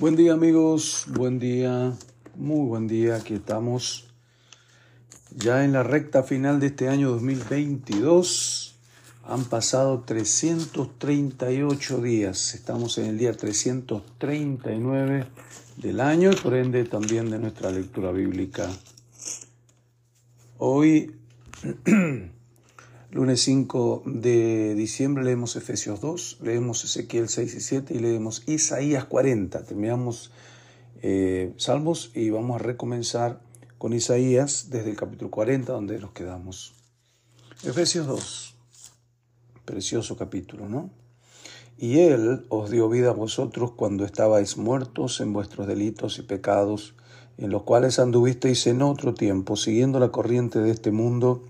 Buen día amigos, buen día, muy buen día, aquí estamos. Ya en la recta final de este año 2022. Han pasado 338 días, estamos en el día 339 del año y por ende también de nuestra lectura bíblica. Hoy Lunes 5 de diciembre leemos Efesios 2, leemos Ezequiel 6 y 7 y leemos Isaías 40. Terminamos eh, Salmos y vamos a recomenzar con Isaías desde el capítulo 40 donde nos quedamos. Efesios 2, precioso capítulo, ¿no? Y Él os dio vida a vosotros cuando estabais muertos en vuestros delitos y pecados, en los cuales anduvisteis en otro tiempo, siguiendo la corriente de este mundo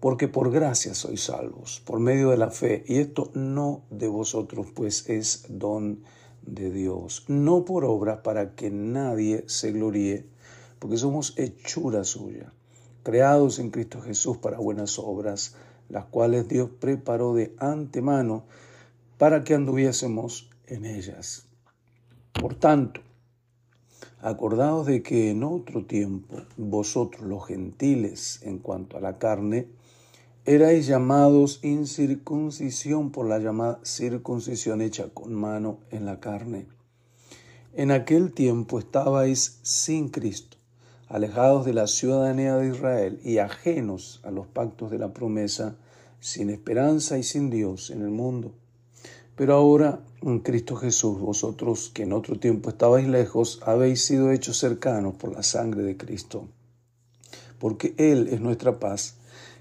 porque por gracia sois salvos, por medio de la fe, y esto no de vosotros, pues es don de Dios, no por obra para que nadie se gloríe, porque somos hechura suya, creados en Cristo Jesús para buenas obras, las cuales Dios preparó de antemano para que anduviésemos en ellas. Por tanto, acordaos de que en otro tiempo vosotros los gentiles en cuanto a la carne, erais llamados incircuncisión por la llamada circuncisión hecha con mano en la carne. En aquel tiempo estabais sin Cristo, alejados de la ciudadanía de Israel y ajenos a los pactos de la promesa, sin esperanza y sin Dios en el mundo. Pero ahora, en Cristo Jesús, vosotros que en otro tiempo estabais lejos, habéis sido hechos cercanos por la sangre de Cristo. Porque Él es nuestra paz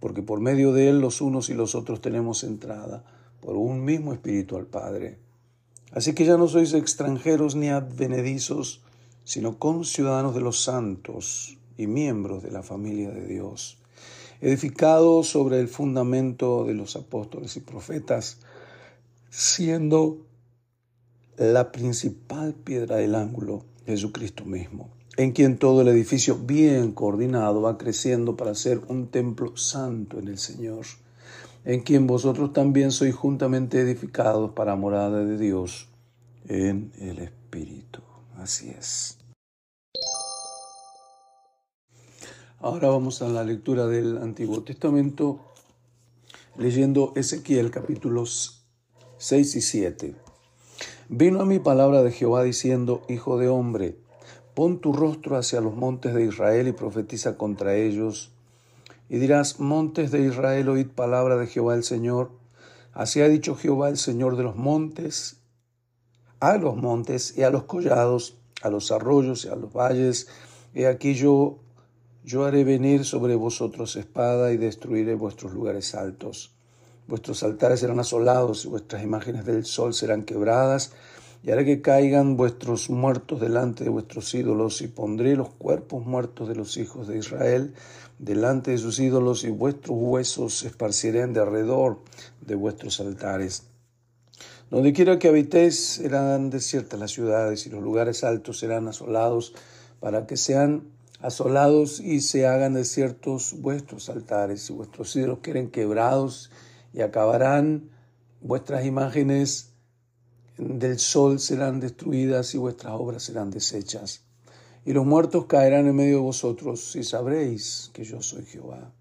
porque por medio de Él los unos y los otros tenemos entrada por un mismo Espíritu al Padre. Así que ya no sois extranjeros ni advenedizos, sino conciudadanos de los santos y miembros de la familia de Dios, edificados sobre el fundamento de los apóstoles y profetas, siendo la principal piedra del ángulo Jesucristo mismo en quien todo el edificio bien coordinado va creciendo para ser un templo santo en el Señor, en quien vosotros también sois juntamente edificados para morada de Dios en el Espíritu. Así es. Ahora vamos a la lectura del Antiguo Testamento, leyendo Ezequiel capítulos 6 y 7. Vino a mi palabra de Jehová diciendo, Hijo de hombre, Pon tu rostro hacia los montes de Israel y profetiza contra ellos. Y dirás, montes de Israel, oíd palabra de Jehová el Señor. Así ha dicho Jehová el Señor de los montes, a los montes y a los collados, a los arroyos y a los valles. He aquí yo, yo haré venir sobre vosotros espada y destruiré vuestros lugares altos. Vuestros altares serán asolados y vuestras imágenes del sol serán quebradas y haré que caigan vuestros muertos delante de vuestros ídolos, y pondré los cuerpos muertos de los hijos de Israel delante de sus ídolos, y vuestros huesos se esparcirán de alrededor de vuestros altares. Donde quiera que habitéis serán desiertas las ciudades, y los lugares altos serán asolados, para que sean asolados y se hagan desiertos vuestros altares y vuestros ídolos queden quebrados y acabarán vuestras imágenes del sol serán destruidas y vuestras obras serán deshechas. Y los muertos caerán en medio de vosotros y sabréis que yo soy Jehová.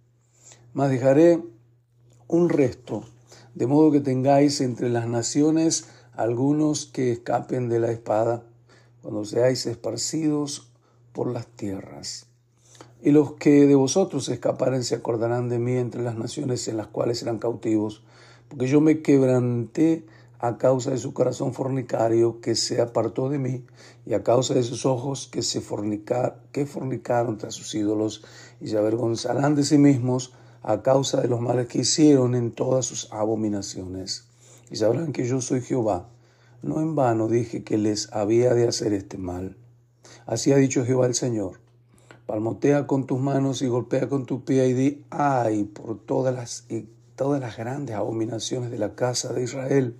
Mas dejaré un resto, de modo que tengáis entre las naciones algunos que escapen de la espada, cuando seáis esparcidos por las tierras. Y los que de vosotros escaparen se acordarán de mí entre las naciones en las cuales serán cautivos, porque yo me quebranté a causa de su corazón fornicario que se apartó de mí, y a causa de sus ojos que se fornicar, que fornicaron tras sus ídolos, y se avergonzarán de sí mismos a causa de los males que hicieron en todas sus abominaciones. Y sabrán que yo soy Jehová. No en vano dije que les había de hacer este mal. Así ha dicho Jehová el Señor. Palmotea con tus manos y golpea con tu pie y di, ay, por todas las, y todas las grandes abominaciones de la casa de Israel,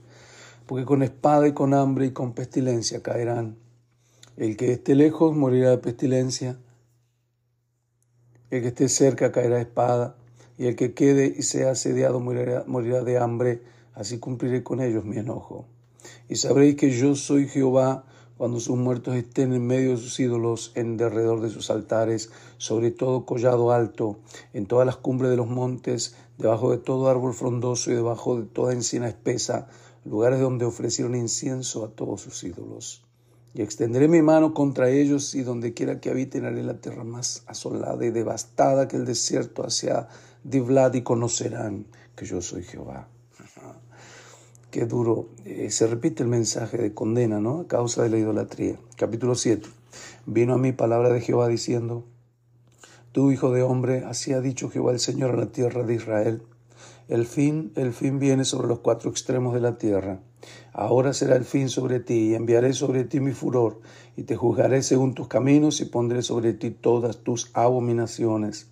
porque con espada y con hambre y con pestilencia caerán. El que esté lejos morirá de pestilencia, el que esté cerca caerá de espada, y el que quede y sea asediado morirá, de hambre, así cumpliré con ellos mi enojo. Y sabréis que yo soy Jehová, cuando sus muertos estén en medio de sus ídolos, en derredor de sus altares, sobre todo collado alto, en todas las cumbres de los montes, debajo de todo árbol frondoso y debajo de toda encina espesa, lugares donde ofrecieron incienso a todos sus ídolos. Y extenderé mi mano contra ellos y donde quiera que habiten haré la tierra más asolada y devastada que el desierto hacia Divlad y conocerán que yo soy Jehová. Qué duro. Eh, se repite el mensaje de condena, ¿no? A causa de la idolatría. Capítulo 7. Vino a mí palabra de Jehová diciendo, Tú, hijo de hombre, así ha dicho Jehová el Señor a la tierra de Israel. El fin, el fin viene sobre los cuatro extremos de la tierra. Ahora será el fin sobre ti, y enviaré sobre ti mi furor, y te juzgaré según tus caminos, y pondré sobre ti todas tus abominaciones.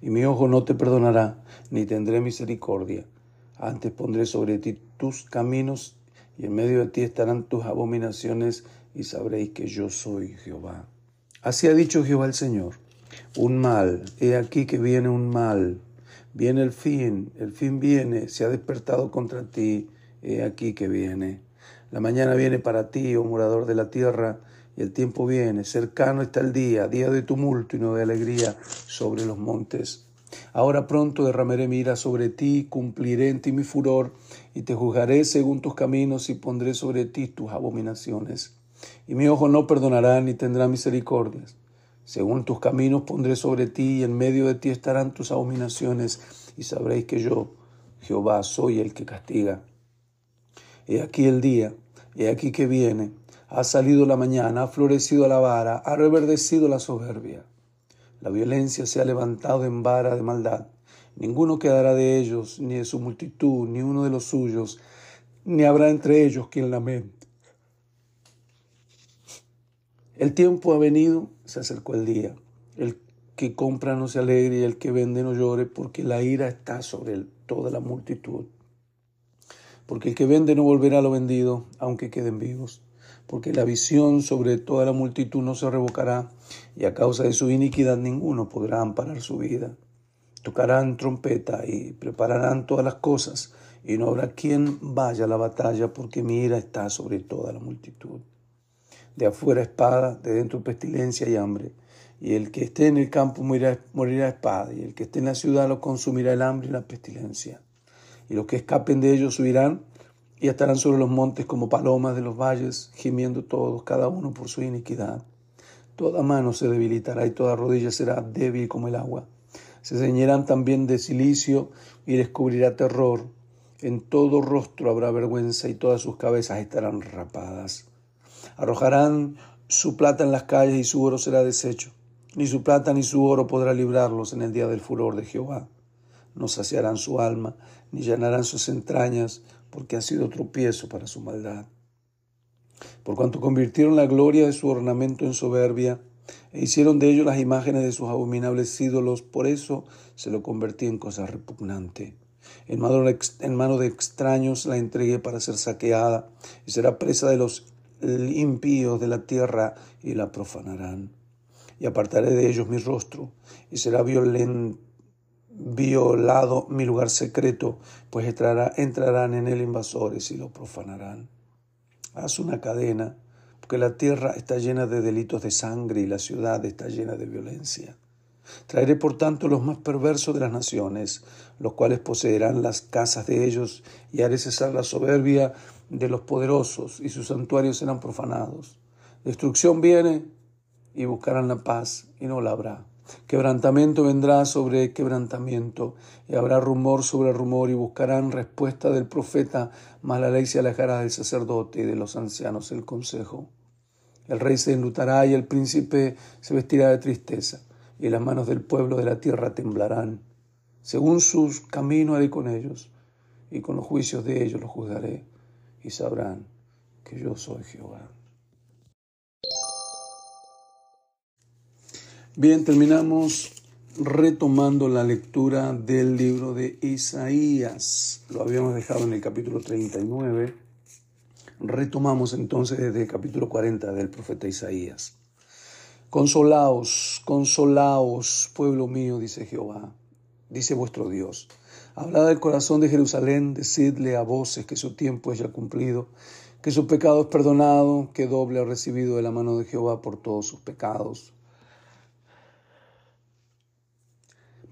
Y mi ojo no te perdonará, ni tendré misericordia. Antes pondré sobre ti tus caminos, y en medio de ti estarán tus abominaciones, y sabréis que yo soy Jehová. Así ha dicho Jehová el Señor. Un mal, he aquí que viene un mal. Viene el fin, el fin viene, se ha despertado contra ti, he aquí que viene. La mañana viene para ti, oh morador de la tierra, y el tiempo viene, cercano está el día, día de tumulto y no de alegría sobre los montes. Ahora pronto derramaré mi ira sobre ti, cumpliré en ti mi furor, y te juzgaré según tus caminos y pondré sobre ti tus abominaciones. Y mi ojo no perdonará ni tendrá misericordias. Según tus caminos pondré sobre ti, y en medio de ti estarán tus abominaciones, y sabréis que yo, Jehová, soy el que castiga. He aquí el día, he aquí que viene, ha salido la mañana, ha florecido la vara, ha reverdecido la soberbia. La violencia se ha levantado en vara de maldad. Ninguno quedará de ellos, ni de su multitud, ni uno de los suyos, ni habrá entre ellos quien lamente. El tiempo ha venido, se acercó el día. El que compra no se alegre y el que vende no llore, porque la ira está sobre toda la multitud. Porque el que vende no volverá a lo vendido, aunque queden vivos porque la visión sobre toda la multitud no se revocará, y a causa de su iniquidad ninguno podrá amparar su vida. Tocarán trompeta y prepararán todas las cosas, y no habrá quien vaya a la batalla, porque mi ira está sobre toda la multitud. De afuera espada, de dentro pestilencia y hambre, y el que esté en el campo morirá, morirá espada, y el que esté en la ciudad lo consumirá el hambre y la pestilencia. Y los que escapen de ellos huirán, y estarán sobre los montes como palomas de los valles, gimiendo todos, cada uno por su iniquidad. Toda mano se debilitará y toda rodilla será débil como el agua. Se ceñirán también de silicio y descubrirá terror. En todo rostro habrá vergüenza y todas sus cabezas estarán rapadas. Arrojarán su plata en las calles y su oro será deshecho. Ni su plata ni su oro podrá librarlos en el día del furor de Jehová. No saciarán su alma, ni llenarán sus entrañas, porque ha sido tropiezo para su maldad. Por cuanto convirtieron la gloria de su ornamento en soberbia, e hicieron de ellos las imágenes de sus abominables ídolos, por eso se lo convertí en cosa repugnante. En mano, de extraños la entregué para ser saqueada, y será presa de los impíos de la tierra, y la profanarán. y apartaré de ellos mi rostro, y será violado mi lugar secreto, pues entrarán en él invasores y lo profanarán. Haz una cadena, porque la tierra está llena de delitos de sangre y la ciudad está llena de violencia. Traeré por tanto los más perversos de las naciones, los cuales poseerán las casas de ellos, y haré cesar la soberbia de los poderosos, y sus santuarios serán profanados. Destrucción viene, y buscarán la paz, y no la habrá. Quebrantamiento vendrá sobre quebrantamiento, y habrá rumor sobre rumor, y buscarán respuesta del profeta, mas la ley se alejará del sacerdote y de los ancianos el consejo. El rey se enlutará y el príncipe se vestirá de tristeza y las manos del pueblo de la tierra temblarán. Según sus caminos haré con ellos, y con los juicios de ellos los juzgaré, y sabrán que yo soy Jehová. Bien, terminamos retomando la lectura del libro de Isaías. Lo habíamos dejado en el capítulo 39. Retomamos entonces desde el capítulo 40 del profeta Isaías. Consolaos, consolaos, pueblo mío, dice Jehová, dice vuestro Dios. Hablad del corazón de Jerusalén, decidle a voces que su tiempo es ya cumplido, que su pecado es perdonado, que doble ha recibido de la mano de Jehová por todos sus pecados.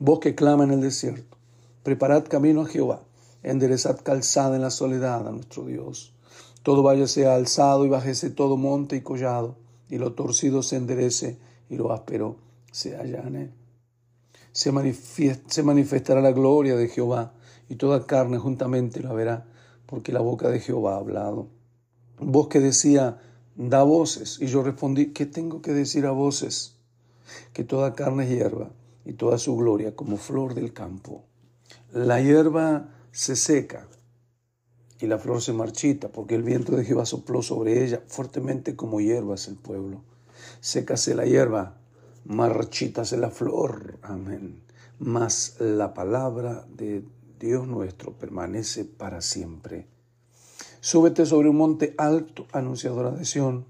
Vos que clama en el desierto, preparad camino a Jehová, enderezad calzada en la soledad a nuestro Dios. Todo valle sea alzado y bájese todo monte y collado y lo torcido se enderece y lo áspero se allane. Se, se manifestará la gloria de Jehová y toda carne juntamente la verá, porque la boca de Jehová ha hablado. Voz que decía, da voces, y yo respondí, ¿qué tengo que decir a voces? Que toda carne es hierba y toda su gloria como flor del campo. La hierba se seca y la flor se marchita, porque el viento de Jehová sopló sobre ella fuertemente como hierbas el pueblo. Sécase la hierba, marchítase la flor. Amén. Mas la palabra de Dios nuestro permanece para siempre. Súbete sobre un monte alto, anunciadora de Sión.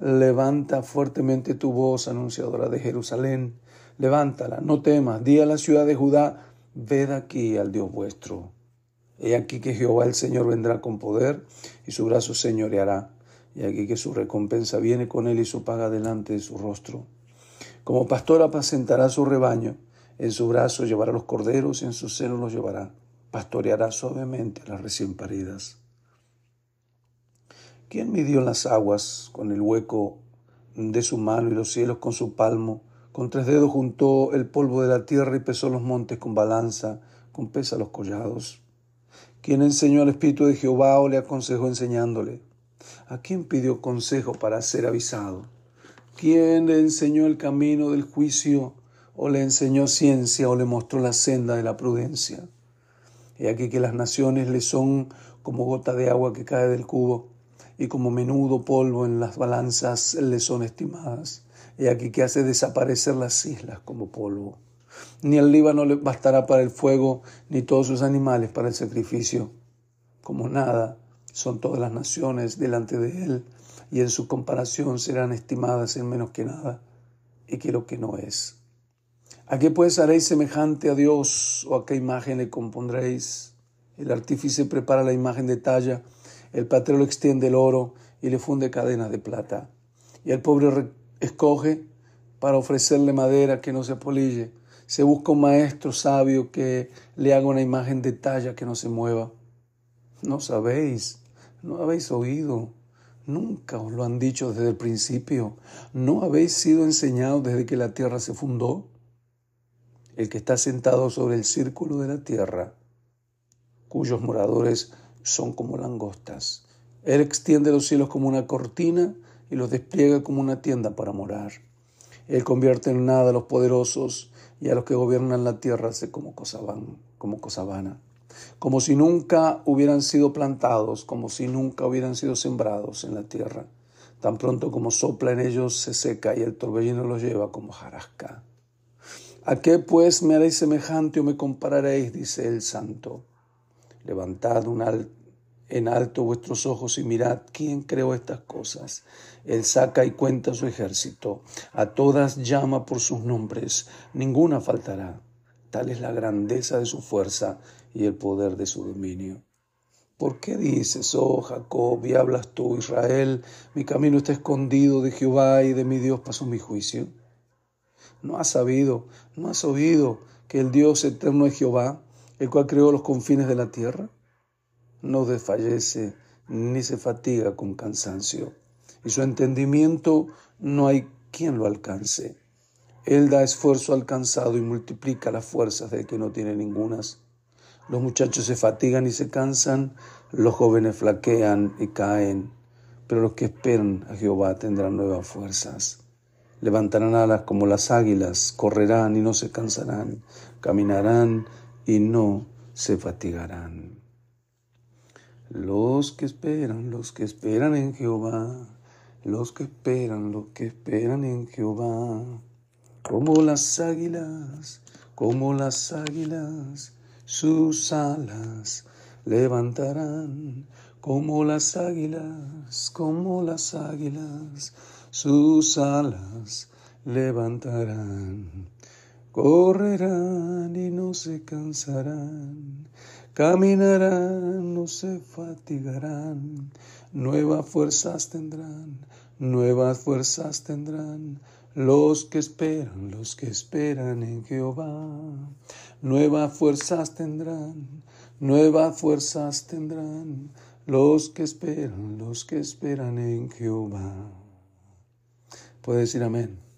Levanta fuertemente tu voz, anunciadora de Jerusalén. Levántala, no temas, di a la ciudad de Judá, ved aquí al Dios vuestro. He aquí que Jehová el Señor vendrá con poder y su brazo señoreará. Y aquí que su recompensa viene con él y su paga delante de su rostro. Como pastor apacentará su rebaño, en su brazo llevará los corderos y en su seno los llevará. Pastoreará suavemente las recién paridas. ¿Quién midió las aguas con el hueco de su mano y los cielos con su palmo? Con tres dedos juntó el polvo de la tierra y pesó los montes con balanza, con pesa los collados. ¿Quién enseñó al Espíritu de Jehová o le aconsejó enseñándole? ¿A quién pidió consejo para ser avisado? ¿Quién le enseñó el camino del juicio o le enseñó ciencia o le mostró la senda de la prudencia? He aquí que las naciones le son como gota de agua que cae del cubo y como menudo polvo en las balanzas le son estimadas. He aquí que hace desaparecer las islas como polvo. Ni el Líbano le bastará para el fuego, ni todos sus animales para el sacrificio. Como nada son todas las naciones delante de él, y en su comparación serán estimadas en menos que nada, y que lo que no es. ¿A qué pues haréis semejante a Dios, o a qué imagen le compondréis? El artífice prepara la imagen de talla, el patrero extiende el oro y le funde cadenas de plata. Y el pobre escoge para ofrecerle madera que no se polille se busca un maestro sabio que le haga una imagen de talla que no se mueva. No sabéis, no habéis oído, nunca os lo han dicho desde el principio, no habéis sido enseñados desde que la tierra se fundó. El que está sentado sobre el círculo de la tierra, cuyos moradores son como langostas. Él extiende los cielos como una cortina y los despliega como una tienda para morar. Él convierte en nada a los poderosos y a los que gobiernan la tierra hace como cosa, como cosa vana, como si nunca hubieran sido plantados, como si nunca hubieran sido sembrados en la tierra. Tan pronto como sopla en ellos se seca y el torbellino los lleva como jarasca. ¿A qué pues me haréis semejante o me compararéis? dice el santo. Levantad en alto vuestros ojos y mirad quién creó estas cosas. Él saca y cuenta su ejército, a todas llama por sus nombres, ninguna faltará. Tal es la grandeza de su fuerza y el poder de su dominio. ¿Por qué dices, oh Jacob, y hablas tú, Israel, mi camino está escondido de Jehová y de mi Dios pasó mi juicio? ¿No has sabido, no has oído que el Dios eterno es Jehová, el cual creó los confines de la tierra? no desfallece ni se fatiga con cansancio, y su entendimiento no hay quien lo alcance. Él da esfuerzo alcanzado y multiplica las fuerzas del que no tiene ningunas. Los muchachos se fatigan y se cansan, los jóvenes flaquean y caen, pero los que esperan a Jehová tendrán nuevas fuerzas. Levantarán alas como las águilas, correrán y no se cansarán, caminarán y no se fatigarán. Los que esperan, los que esperan en Jehová, los que esperan, los que esperan en Jehová, como las águilas, como las águilas, sus alas levantarán, como las águilas, como las águilas, sus alas levantarán. Correrán y no se cansarán, caminarán, no se fatigarán, nuevas fuerzas tendrán, nuevas fuerzas tendrán. Los que esperan, los que esperan en Jehová, nuevas fuerzas tendrán, nuevas fuerzas tendrán. Los que esperan, los que esperan en Jehová. Puede decir amén.